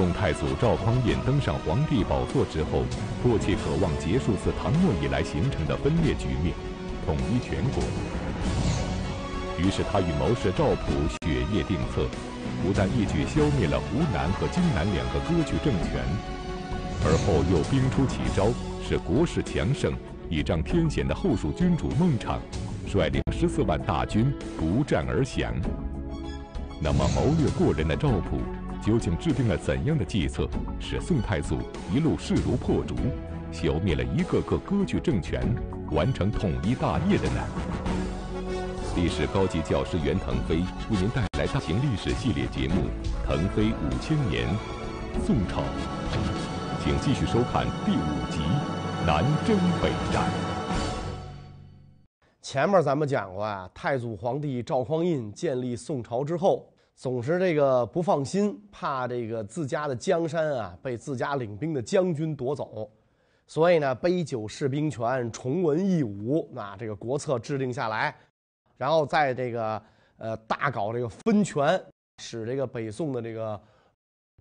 宋太祖赵匡胤登上皇帝宝座之后，迫切渴望结束自唐末以来形成的分裂局面，统一全国。于是他与谋士赵普雪夜定策，不但一举消灭了湖南和荆南两个割据政权，而后又兵出奇招，使国势强盛、倚仗天险的后蜀君主孟昶，率领十四万大军不战而降。那么谋略过人的赵普，究竟制定了怎样的计策，使宋太祖一路势如破竹，消灭了一个个割据政权，完成统一大业的呢？历史高级教师袁腾飞为您带来大型历史系列节目《腾飞五千年·宋朝》，请继续收看第五集《南征北战》。前面咱们讲过啊，太祖皇帝赵匡胤建立宋朝之后，总是这个不放心，怕这个自家的江山啊被自家领兵的将军夺走，所以呢，杯酒释兵权，重文抑武，那这个国策制定下来。然后在这个呃大搞这个分权，使这个北宋的这个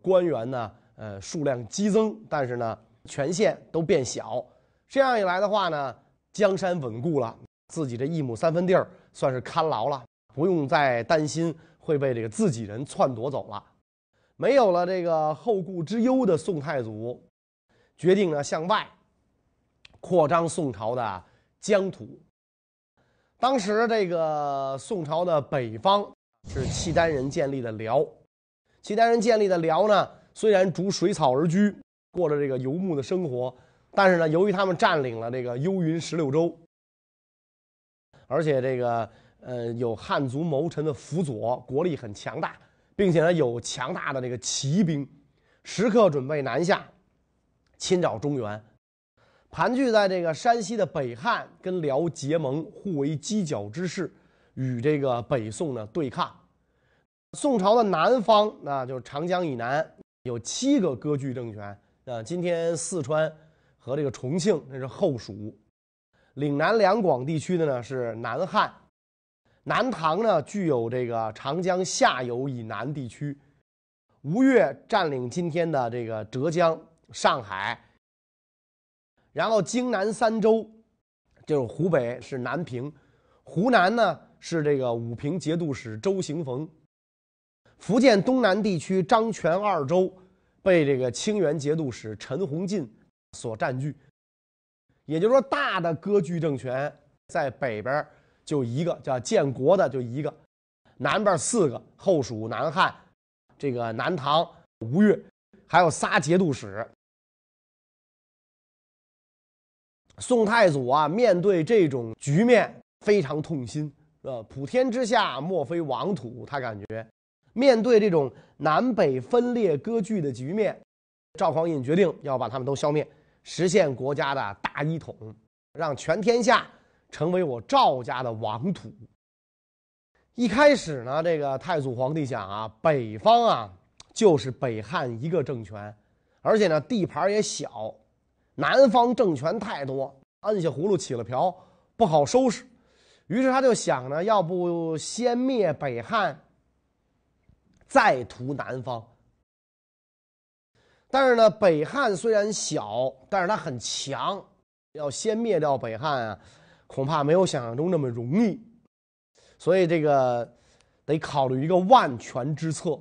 官员呢，呃数量激增，但是呢权限都变小。这样一来的话呢，江山稳固了，自己这一亩三分地儿算是看牢了，不用再担心会被这个自己人篡夺走了。没有了这个后顾之忧的宋太祖，决定呢向外扩张宋朝的疆土。当时这个宋朝的北方是契丹人建立的辽，契丹人建立的辽呢，虽然逐水草而居，过着这个游牧的生活，但是呢，由于他们占领了这个幽云十六州，而且这个呃有汉族谋臣的辅佐，国力很强大，并且呢有强大的这个骑兵，时刻准备南下侵扰中原。盘踞在这个山西的北汉跟辽结盟，互为犄角之势，与这个北宋呢对抗。宋朝的南方，那就是长江以南有七个割据政权。啊，今天四川和这个重庆那是后蜀，岭南两广地区的呢是南汉，南唐呢具有这个长江下游以南地区，吴越占领今天的这个浙江、上海。然后荆南三州，就是湖北是南平，湖南呢是这个武平节度使周行逢，福建东南地区漳泉二州被这个清源节度使陈洪进所占据。也就是说，大的割据政权在北边就一个叫建国的就一个，南边四个后蜀、南汉，这个南唐、吴越，还有仨节度使。宋太祖啊，面对这种局面非常痛心，呃，普天之下莫非王土。他感觉，面对这种南北分裂割据的局面，赵匡胤决定要把他们都消灭，实现国家的大一统，让全天下成为我赵家的王土。一开始呢，这个太祖皇帝想啊，北方啊就是北汉一个政权，而且呢地盘也小。南方政权太多，摁下葫芦起了瓢，不好收拾。于是他就想呢，要不先灭北汉，再图南方。但是呢，北汉虽然小，但是它很强，要先灭掉北汉啊，恐怕没有想象中那么容易。所以这个得考虑一个万全之策。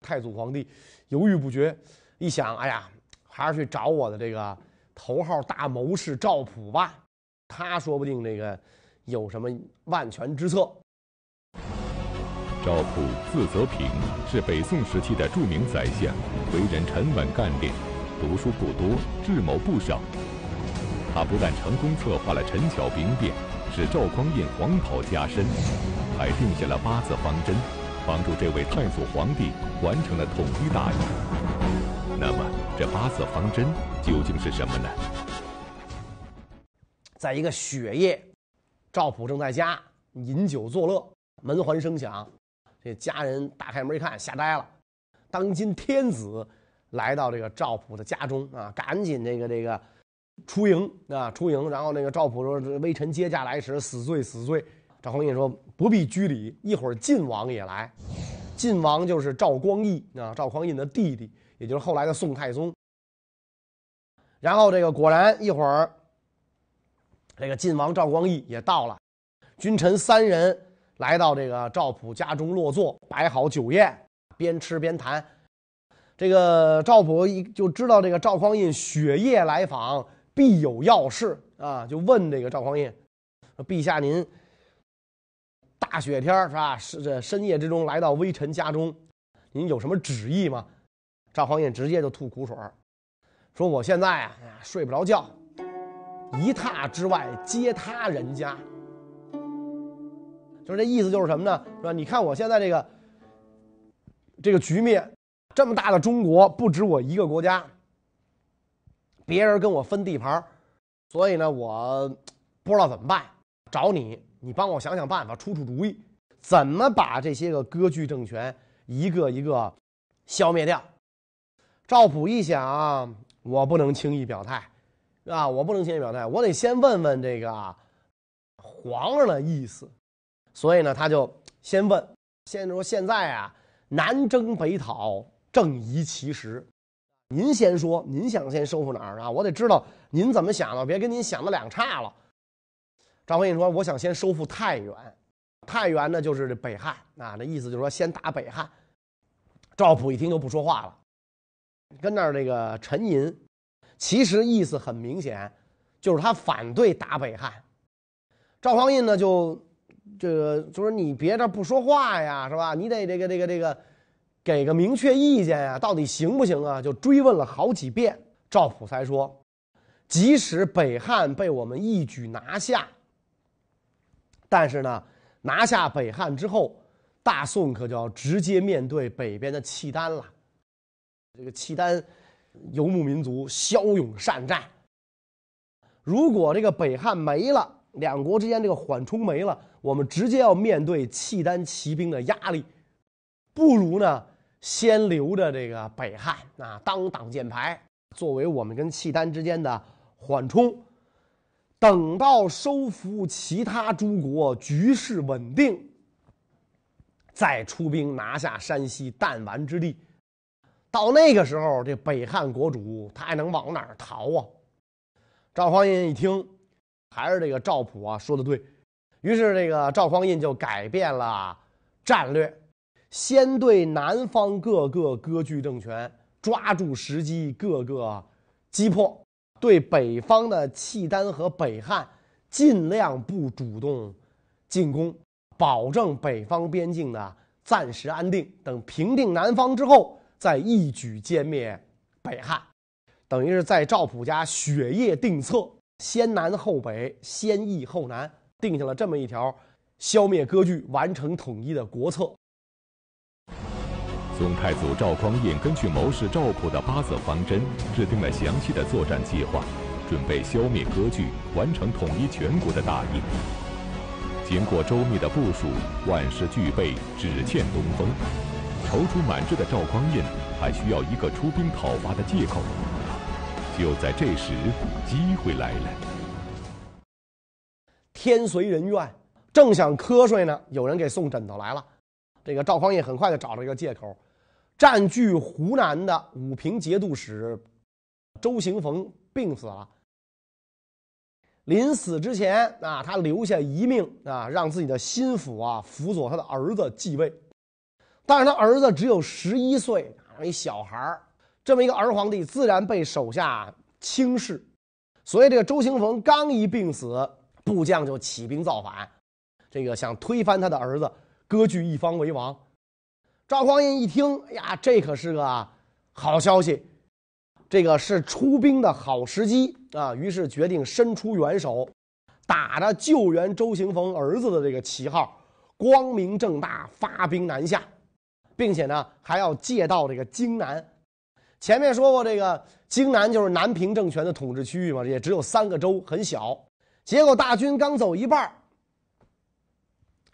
太祖皇帝犹豫不决，一想，哎呀，还是去找我的这个。头号大谋士赵普吧，他说不定这个有什么万全之策。赵普字泽平，是北宋时期的著名宰相，为人沉稳干练，读书不多，智谋不少。他不但成功策划了陈桥兵变，使赵匡胤黄袍加身，还定下了八字方针，帮助这位太祖皇帝完成了统一大业。那么，这八字方针？究竟是什么呢？在一个雪夜，赵普正在家饮酒作乐，门环声响，这家人打开门一看，吓呆了。当今天子来到这个赵普的家中啊，赶紧这个这个出营啊，出营。然后那个赵普说：“微臣接驾来迟，死罪死罪。”赵匡胤说：“不必拘礼，一会儿晋王也来。晋王就是赵光义啊，赵匡胤的弟弟。”也就是后来的宋太宗。然后这个果然一会儿，这个晋王赵光义也到了，君臣三人来到这个赵普家中落座，摆好酒宴，边吃边谈。这个赵普一就知道这个赵匡胤雪夜来访，必有要事啊，就问这个赵匡胤：“陛下您大雪天是吧？是这深夜之中来到微臣家中，您有什么旨意吗？”赵匡胤直接就吐苦水说：“我现在啊睡不着觉，一榻之外皆他人家。”就是这意思，就是什么呢？是吧？你看我现在这个这个局面。这么大的中国，不止我一个国家，别人跟我分地盘所以呢，我不知道怎么办，找你，你帮我想想办法，出出主意，怎么把这些个割据政权一个一个消灭掉。赵普一想，我不能轻易表态，啊？我不能轻易表态，我得先问问这个皇上的意思。所以呢，他就先问，先说现在啊，南征北讨。正宜其时，您先说，您想先收复哪儿啊？我得知道您怎么想的，别跟您想的两差了。张匡胤说：“我想先收复太原，太原呢就是这北汉啊，那意思就是说先打北汉。”赵普一听就不说话了，跟那儿这个沉吟，其实意思很明显，就是他反对打北汉。赵匡胤呢就这个就是：“你别这不说话呀，是吧？你得这个这个这个。”给个明确意见呀，到底行不行啊？就追问了好几遍，赵普才说：即使北汉被我们一举拿下，但是呢，拿下北汉之后，大宋可就要直接面对北边的契丹了。这个契丹游牧民族骁勇善战，如果这个北汉没了，两国之间这个缓冲没了，我们直接要面对契丹骑兵的压力，不如呢？先留着这个北汉啊，当挡箭牌，作为我们跟契丹之间的缓冲。等到收服其他诸国，局势稳定，再出兵拿下山西弹丸之地。到那个时候，这北汉国主他还能往哪儿逃啊？赵匡胤一听，还是这个赵普啊说的对，于是这个赵匡胤就改变了战略。先对南方各个割据政权抓住时机，各个击破；对北方的契丹和北汉，尽量不主动进攻，保证北方边境的暂时安定。等平定南方之后，再一举歼灭北汉。等于是在赵普家雪夜定策，先南后北，先易后难，定下了这么一条消灭割据、完成统一的国策。宋太祖赵匡胤根据谋士赵普的八字方针，制定了详细的作战计划，准备消灭割据，完成统一全国的大业。经过周密的部署，万事俱备，只欠东风。踌躇满志的赵匡胤还需要一个出兵讨伐的借口。就在这时，机会来了。天随人愿，正想瞌睡呢，有人给送枕头来了。这个赵匡胤很快就找了一个借口。占据湖南的武平节度使周行逢病死了。临死之前啊，他留下遗命啊，让自己的心腹啊辅佐他的儿子继位。但是他儿子只有十一岁，一小孩这么一个儿皇帝，自然被手下轻视。所以这个周行逢刚一病死，部将就起兵造反，这个想推翻他的儿子，割据一方为王。赵匡胤一听，哎呀，这可是个好消息，这个是出兵的好时机啊！于是决定伸出援手，打着救援周行逢儿子的这个旗号，光明正大发兵南下，并且呢还要借道这个荆南。前面说过，这个荆南就是南平政权的统治区域嘛，也只有三个州，很小。结果大军刚走一半，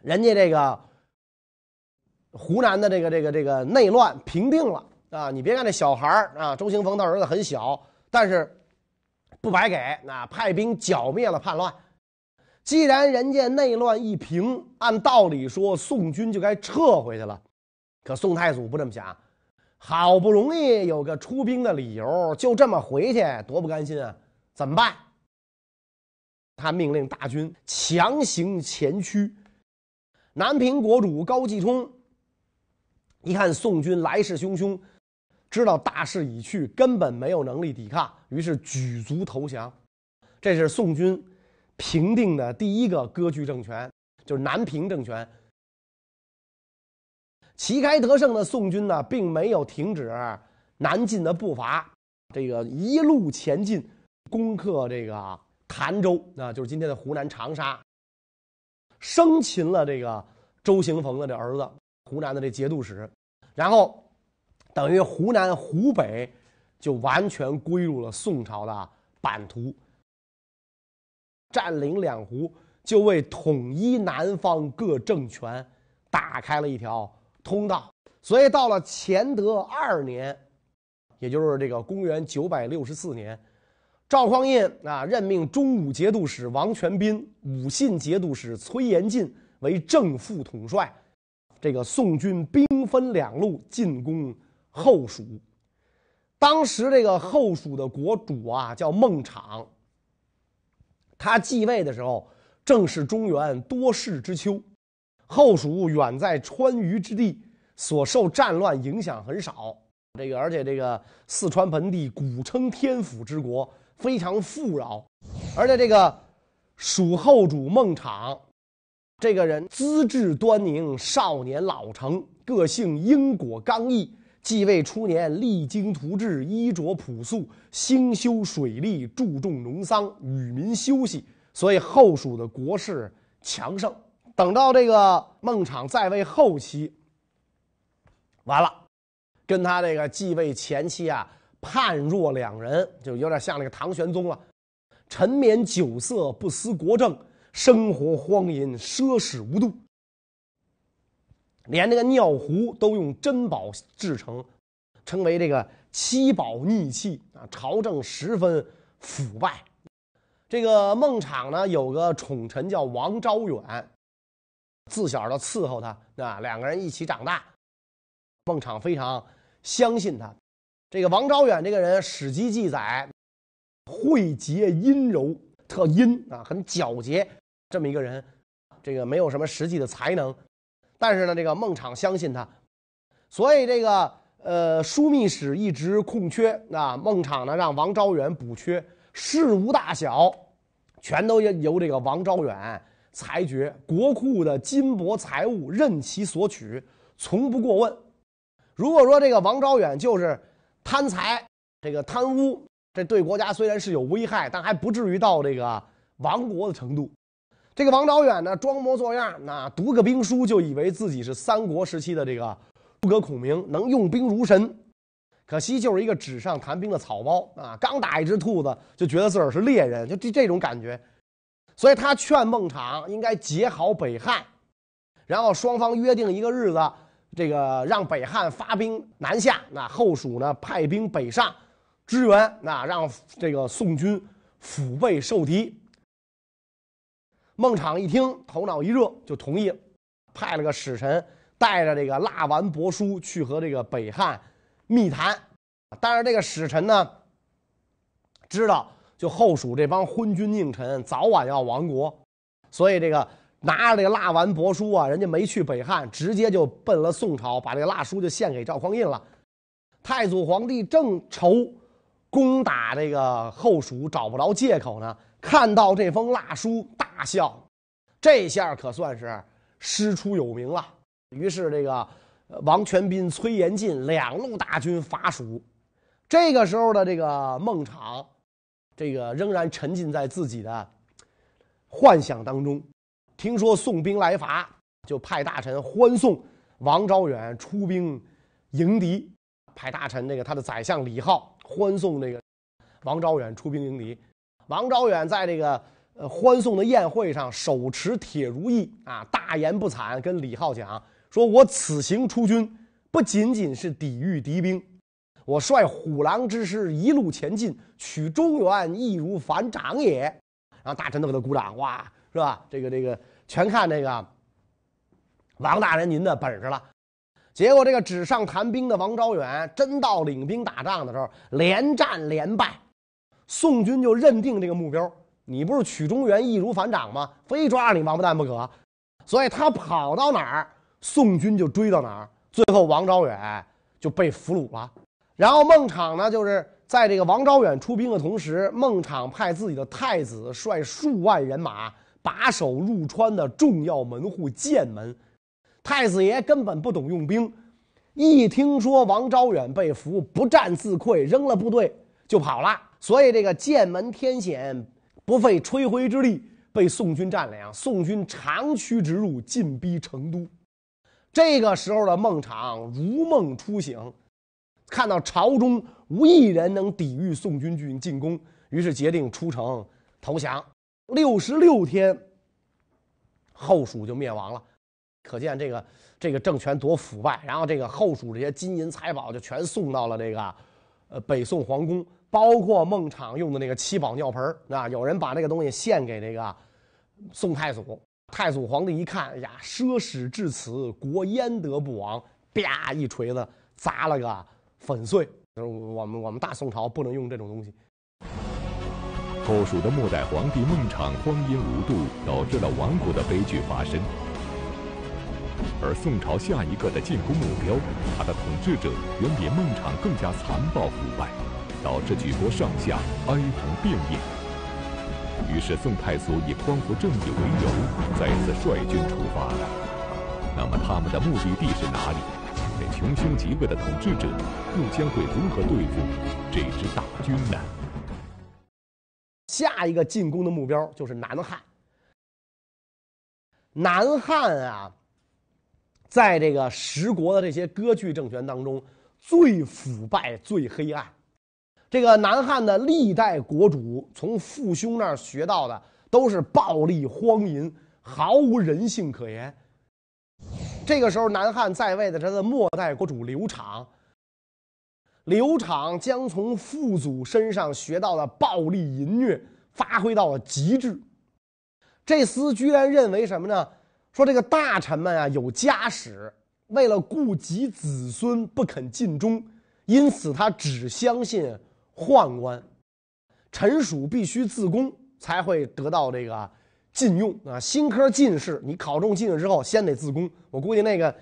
人家这个。湖南的这个这个这个内乱平定了啊！你别看这小孩啊，周行逢他儿子很小，但是不白给，那派兵剿灭了叛乱。既然人家内乱一平，按道理说宋军就该撤回去了，可宋太祖不这么想，好不容易有个出兵的理由，就这么回去，多不甘心啊！怎么办？他命令大军强行前驱。南平国主高继冲一看宋军来势汹汹，知道大势已去，根本没有能力抵抗，于是举足投降。这是宋军平定的第一个割据政权，就是南平政权。旗开得胜的宋军呢，并没有停止南进的步伐，这个一路前进，攻克这个潭州啊，就是今天的湖南长沙。生擒了这个周行逢的这儿子，湖南的这节度使，然后等于湖南、湖北就完全归入了宋朝的版图。占领两湖，就为统一南方各政权打开了一条通道。所以到了乾德二年，也就是这个公元九百六十四年。赵匡胤啊，任命中武节度使王全斌、武信节度使崔延进为正副统帅。这个宋军兵分两路进攻后蜀。当时这个后蜀的国主啊，叫孟昶。他继位的时候，正是中原多事之秋。后蜀远在川渝之地，所受战乱影响很少。这个而且这个四川盆地古称天府之国。非常富饶，而且这个蜀后主孟昶，这个人资质端宁，少年老成，个性因果刚毅。继位初年，励精图治，衣着朴素，兴修水利，注重农桑，与民休息，所以后蜀的国势强盛。等到这个孟昶在位后期，完了，跟他这个继位前期啊。判若两人，就有点像那个唐玄宗了。沉湎酒色，不思国政，生活荒淫，奢侈无度。连这个尿壶都用珍宝制成，称为这个七宝逆器啊。朝政十分腐败。这个孟昶呢，有个宠臣叫王昭远，自小就伺候他啊，两个人一起长大。孟昶非常相信他。这个王昭远这个人，《史记》记载，慧洁阴柔，特阴啊，很皎洁，这么一个人，这个没有什么实际的才能，但是呢，这个孟昶相信他，所以这个呃，枢密使一直空缺啊，孟昶呢让王昭远补缺，事无大小，全都由这个王昭远裁决，国库的金帛财物任其所取，从不过问。如果说这个王昭远就是。贪财，这个贪污，这对国家虽然是有危害，但还不至于到这个亡国的程度。这个王昭远呢，装模作样，那读个兵书就以为自己是三国时期的这个诸葛孔明，能用兵如神。可惜就是一个纸上谈兵的草包啊！刚打一只兔子，就觉得自个儿是猎人，就这这种感觉。所以他劝孟昶应该结好北汉，然后双方约定一个日子。这个让北汉发兵南下，那后蜀呢派兵北上支援，那让这个宋军腹背受敌。孟昶一听，头脑一热，就同意了，派了个使臣带着这个蜡丸帛书去和这个北汉密谈。但是这个使臣呢，知道就后蜀这帮昏君佞臣早晚要亡国，所以这个。拿着这个蜡丸帛书啊，人家没去北汉，直接就奔了宋朝，把这个蜡书就献给赵匡胤了。太祖皇帝正愁攻打这个后蜀找不着借口呢，看到这封蜡书大笑，这下可算是师出有名了。于是这个王全斌、崔延进两路大军伐蜀。这个时候的这个孟昶，这个仍然沉浸在自己的幻想当中。听说宋兵来伐，就派大臣欢送王昭远出兵迎敌。派大臣那个他的宰相李浩欢送那个王昭远出兵迎敌。王昭远在这个呃欢送的宴会上手持铁如意啊，大言不惭跟李浩讲说：“我此行出军，不仅仅是抵御敌兵，我率虎狼之师一路前进，取中原易如反掌也。”然后大臣都给他鼓掌，哇！是吧？这个这个全看这个王大人您的本事了。结果这个纸上谈兵的王昭远真到领兵打仗的时候，连战连败，宋军就认定这个目标，你不是曲中原易如反掌吗？非抓你王八蛋不可，所以他跑到哪儿，宋军就追到哪儿，最后王昭远就被俘虏了。然后孟昶呢，就是在这个王昭远出兵的同时，孟昶派自己的太子率数万人马把守入川的重要门户剑门。太子爷根本不懂用兵，一听说王昭远被俘，不战自溃，扔了部队就跑了。所以这个剑门天险不费吹灰之力被宋军占领，宋军长驱直入，进逼成都。这个时候的孟昶如梦初醒，看到朝中无一人能抵御宋军军进攻，于是决定出城投降。六十六天，后蜀就灭亡了。可见这个这个政权多腐败，然后这个后蜀这些金银财宝就全送到了这个，呃北宋皇宫，包括孟昶用的那个七宝尿盆啊，有人把那个东西献给这个宋太祖，太祖皇帝一看，呀，奢侈至此，国焉得不亡？啪一锤子砸了个粉碎。就是我们我们大宋朝不能用这种东西。后蜀的末代皇帝孟昶荒淫无度，导致了亡国的悲剧发生。而宋朝下一个的进攻目标，他的统治者远比孟昶更加残暴腐败，导致举国上下哀鸿遍野。于是宋太祖以匡扶正义为由，再次率军出发了。那么他们的目的地是哪里？这穷凶极恶的统治者又将会如何对付这支大军呢？下一个进攻的目标就是南汉。南汉啊。在这个十国的这些割据政权当中，最腐败、最黑暗。这个南汉的历代国主从父兄那儿学到的都是暴力荒淫，毫无人性可言。这个时候，南汉在位的他的末代国主刘昶，刘昶将从父祖身上学到的暴力淫虐发挥到了极致。这厮居然认为什么呢？说这个大臣们啊有家室，为了顾及子孙不肯尽忠，因此他只相信宦官，臣属必须自宫才会得到这个禁用啊。新科进士，你考中进士之后先得自宫。我估计那个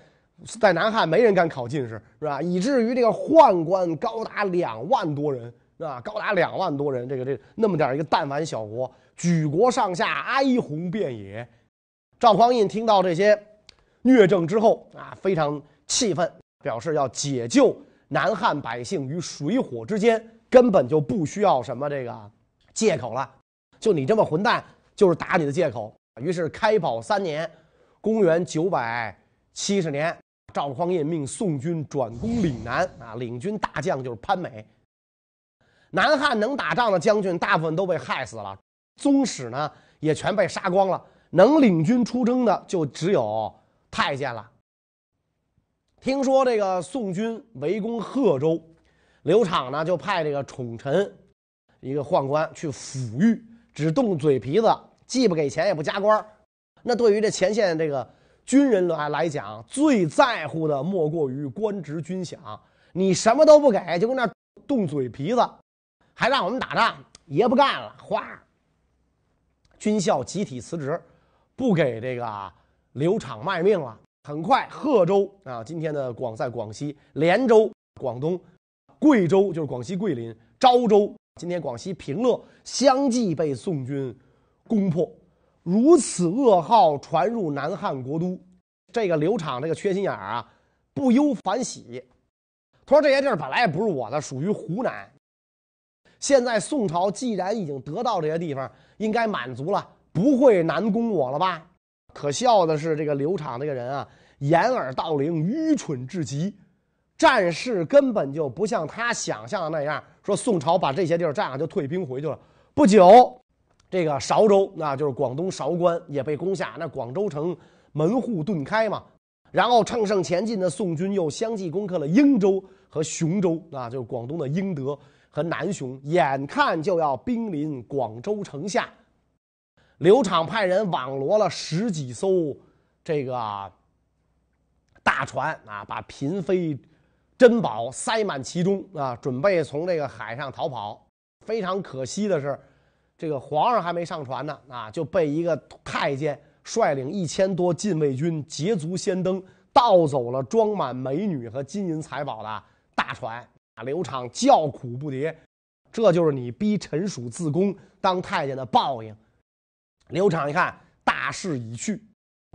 在南汉没人敢考进士，是吧？以至于这个宦官高达两万多人，啊？高达两万多人，这个这那么点一个弹丸小国，举国上下哀鸿遍野。赵匡胤听到这些虐政之后啊，非常气愤，表示要解救南汉百姓于水火之间，根本就不需要什么这个借口了。就你这么混蛋，就是打你的借口。于是开宝三年，公元九百七十年，赵匡胤命宋军转攻岭南啊，领军大将就是潘美。南汉能打仗的将军大部分都被害死了，宗室呢也全被杀光了。能领军出征的就只有太监了。听说这个宋军围攻贺州，刘昶呢就派这个宠臣，一个宦官去抚育，只动嘴皮子，既不给钱也不加官。那对于这前线这个军人来来讲，最在乎的莫过于官职军饷。你什么都不给，就跟那动嘴皮子，还让我们打仗，爷不干了，哗，军校集体辞职。不给这个刘昶卖命了。很快，贺州啊，今天的广在广西；连州，广东；贵州就是广西桂林；昭州，今天广西平乐，相继被宋军攻破。如此噩耗传入南汉国都，这个刘昶这个缺心眼儿啊，不忧反喜。他说：“这些地儿本来也不是我的，属于湖南。现在宋朝既然已经得到这些地方，应该满足了。”不会难攻我了吧？可笑的是，这个刘昶这个人啊，掩耳盗铃，愚蠢至极。战事根本就不像他想象的那样，说宋朝把这些地儿占了就退兵回去了。不久，这个韶州，那就是广东韶关也被攻下，那广州城门户顿开嘛。然后乘胜前进的宋军又相继攻克了英州和雄州，啊，就是广东的英德和南雄，眼看就要兵临广州城下。刘昶派人网罗了十几艘这个大船啊，把嫔妃珍宝塞满其中啊，准备从这个海上逃跑。非常可惜的是，这个皇上还没上船呢啊，就被一个太监率领一千多禁卫军捷足先登，盗走了装满美女和金银财宝的大船啊！刘畅叫苦不迭，这就是你逼陈属自宫当太监的报应。刘畅一看大势已去，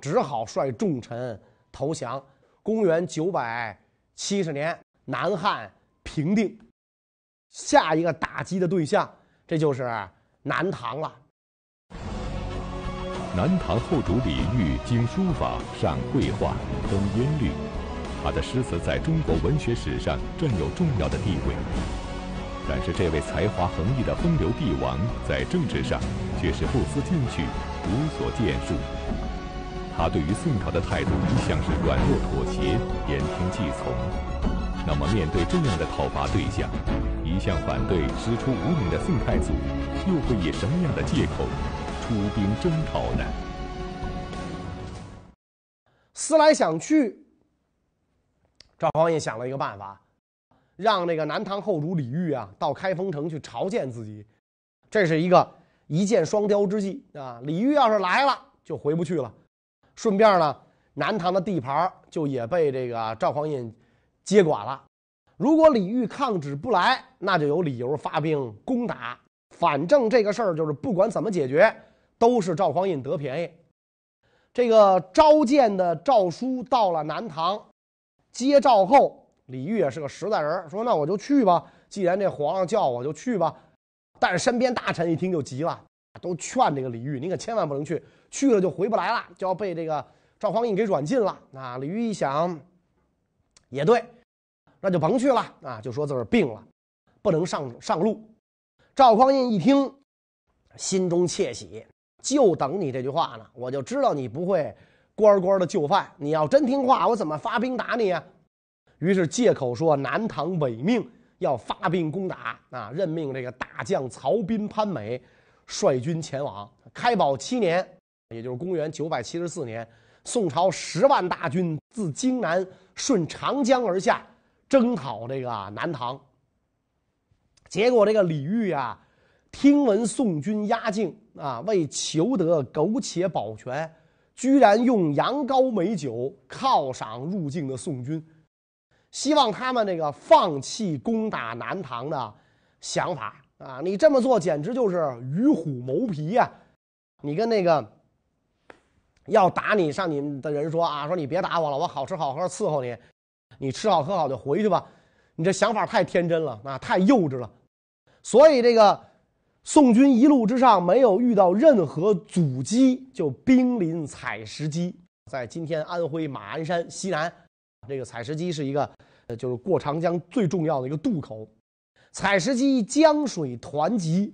只好率重臣投降。公元九百七十年，南汉平定。下一个打击的对象，这就是南唐了。南唐后主李煜精书法，善绘画，通音律，他的诗词在中国文学史上占有重要的地位。但是，这位才华横溢的风流帝王，在政治上却是不思进取，无所建树。他对于宋朝的态度一向是软弱妥协，言听计从。那么，面对这样的讨伐对象，一向反对师出无名的宋太祖，又会以什么样的借口出兵征讨呢？思来想去，赵匡胤想了一个办法，让那个南唐后主李煜啊到开封城去朝见自己，这是一个一箭双雕之计啊！李煜要是来了，就回不去了，顺便呢，南唐的地盘就也被这个赵匡胤。接管了，如果李煜抗旨不来，那就有理由发兵攻打。反正这个事儿就是不管怎么解决，都是赵匡胤得便宜。这个召见的诏书到了南唐，接诏后，李煜也是个实在人，说那我就去吧。既然这皇上叫我就去吧。但是身边大臣一听就急了，都劝这个李煜，你可千万不能去，去了就回不来了，就要被这个赵匡胤给软禁了。啊，李煜一想，也对。那就甭去了啊！就说自个儿病了，不能上上路。赵匡胤一听，心中窃喜，就等你这句话呢。我就知道你不会乖乖的就范，你要真听话，我怎么发兵打你啊？于是借口说南唐违命，要发兵攻打啊！任命这个大将曹彬、潘美率军前往。开宝七年，也就是公元九百七十四年，宋朝十万大军自荆南顺长江而下。征讨这个南唐，结果这个李煜啊，听闻宋军压境啊，为求得苟且保全，居然用羊羔美酒犒赏入境的宋军，希望他们这个放弃攻打南唐的想法啊！你这么做简直就是与虎谋皮呀！你跟那个要打你上你们的人说啊，说你别打我了，我好吃好喝伺候你。你吃好喝好就回去吧，你这想法太天真了啊，太幼稚了。所以这个宋军一路之上没有遇到任何阻击，就兵临采石矶，在今天安徽马鞍山西南。这个采石矶是一个，呃，就是过长江最重要的一个渡口。采石矶江水湍急，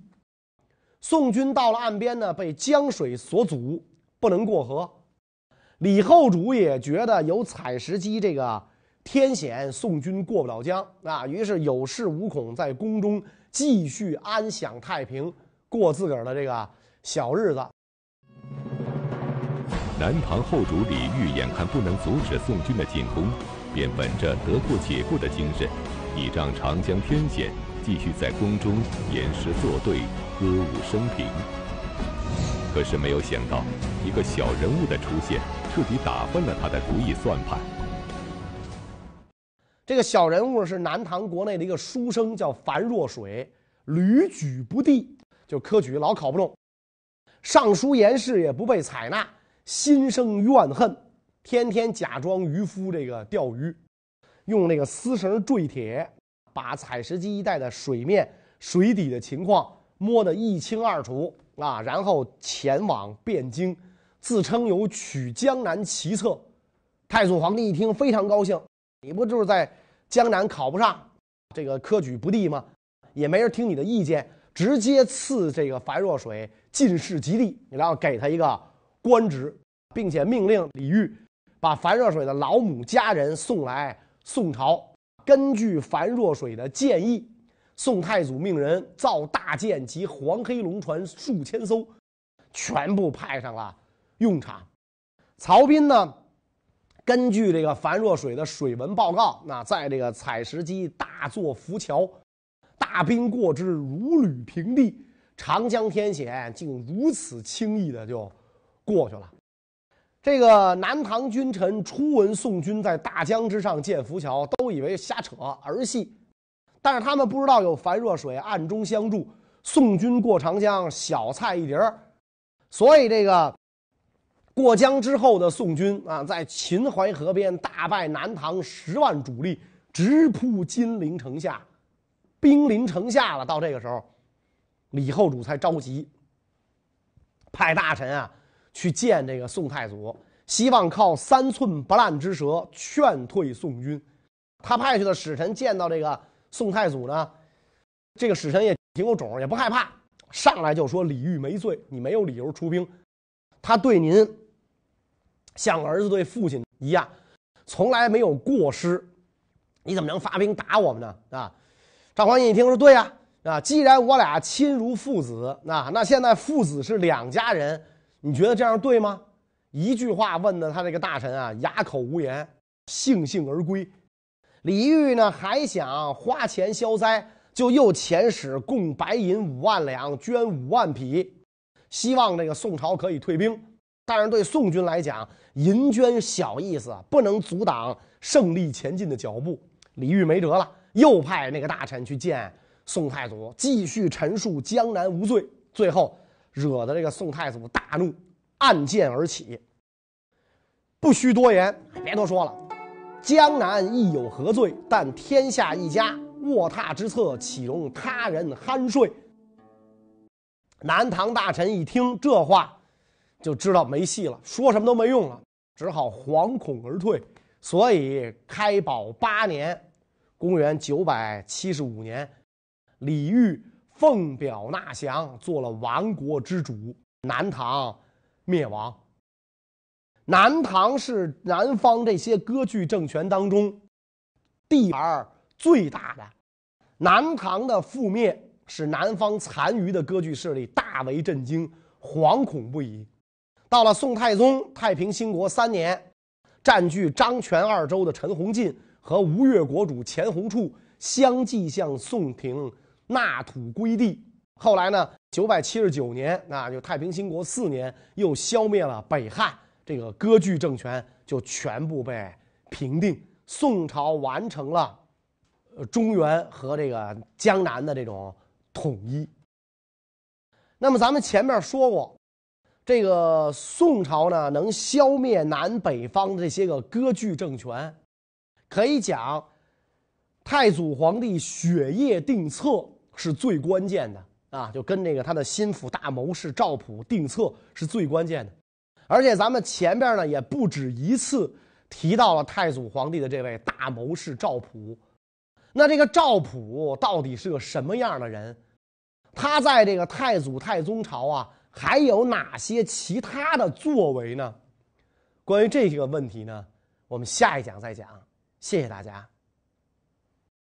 宋军到了岸边呢，被江水所阻，不能过河。李后主也觉得有采石矶这个。天险，宋军过不了江啊！于是有恃无恐，在宫中继续安享太平，过自个儿的这个小日子。南唐后主李煜眼看不能阻止宋军的进攻，便本着得过且过的精神，倚仗长江天险，继续在宫中吟诗作对，歌舞升平。可是没有想到，一个小人物的出现，彻底打翻了他的如意算盘。这个小人物是南唐国内的一个书生，叫樊若水，屡举不第，就科举老考不中，上书言事也不被采纳，心生怨恨，天天假装渔夫这个钓鱼，用那个丝绳坠铁，把采石矶一带的水面、水底的情况摸得一清二楚啊，然后前往汴京，自称有取江南奇策。太祖皇帝一听非常高兴。你不就是在江南考不上，这个科举不第吗？也没人听你的意见，直接赐这个樊若水进士及第，然后给他一个官职，并且命令李煜把樊若水的老母家人送来宋朝。根据樊若水的建议，宋太祖命人造大舰及黄黑龙船数千艘，全部派上了用场。曹彬呢？根据这个樊若水的水文报告，那在这个采石矶大作浮桥，大兵过之如履平地，长江天险竟如此轻易的就过去了。这个南唐君臣初闻宋军在大江之上建浮桥，都以为瞎扯儿戏，但是他们不知道有樊若水暗中相助，宋军过长江小菜一碟儿，所以这个过江之后的宋军啊，在秦淮河边大败南唐十万主力，直扑金陵城下，兵临城下了。到这个时候，李后主才着急，派大臣啊。去见这个宋太祖，希望靠三寸不烂之舌劝退宋军。他派去的使臣见到这个宋太祖呢，这个使臣也挺有种，也不害怕，上来就说李煜没罪，你没有理由出兵。他对您像儿子对父亲一样，从来没有过失，你怎么能发兵打我们呢？啊？赵匡胤一听说对呀，啊，既然我俩亲如父子，那那现在父子是两家人。你觉得这样对吗？一句话问的他这个大臣啊，哑口无言，悻悻而归。李煜呢，还想花钱消灾，就又遣使供白银五万两，捐五万匹，希望这个宋朝可以退兵。但是对宋军来讲，银捐小意思，不能阻挡胜利前进的脚步。李煜没辙了，又派那个大臣去见宋太祖，继续陈述江南无罪。最后。惹得这个宋太祖大怒，暗箭而起。不需多言，别多说了。江南亦有何罪？但天下一家，卧榻之侧，岂容他人酣睡？南唐大臣一听这话，就知道没戏了，说什么都没用了，只好惶恐而退。所以开宝八年，公元九百七十五年，李煜。奉表纳降，做了亡国之主，南唐灭亡。南唐是南方这些割据政权当中地盘最大的。南唐的覆灭使南方残余的割据势力大为震惊，惶恐不已。到了宋太宗太平兴国三年，占据张权二州的陈洪进和吴越国主钱弘处相继向宋廷。纳土归地，后来呢？九百七十九年，那就太平兴国四年，又消灭了北汉这个割据政权，就全部被平定。宋朝完成了，呃，中原和这个江南的这种统一。那么咱们前面说过，这个宋朝呢，能消灭南北方这些个割据政权，可以讲，太祖皇帝雪夜定策。是最关键的啊，就跟那个他的心腹大谋士赵普定策是最关键的，而且咱们前边呢也不止一次提到了太祖皇帝的这位大谋士赵普。那这个赵普到底是个什么样的人？他在这个太祖太宗朝啊，还有哪些其他的作为呢？关于这个问题呢，我们下一讲再讲。谢谢大家。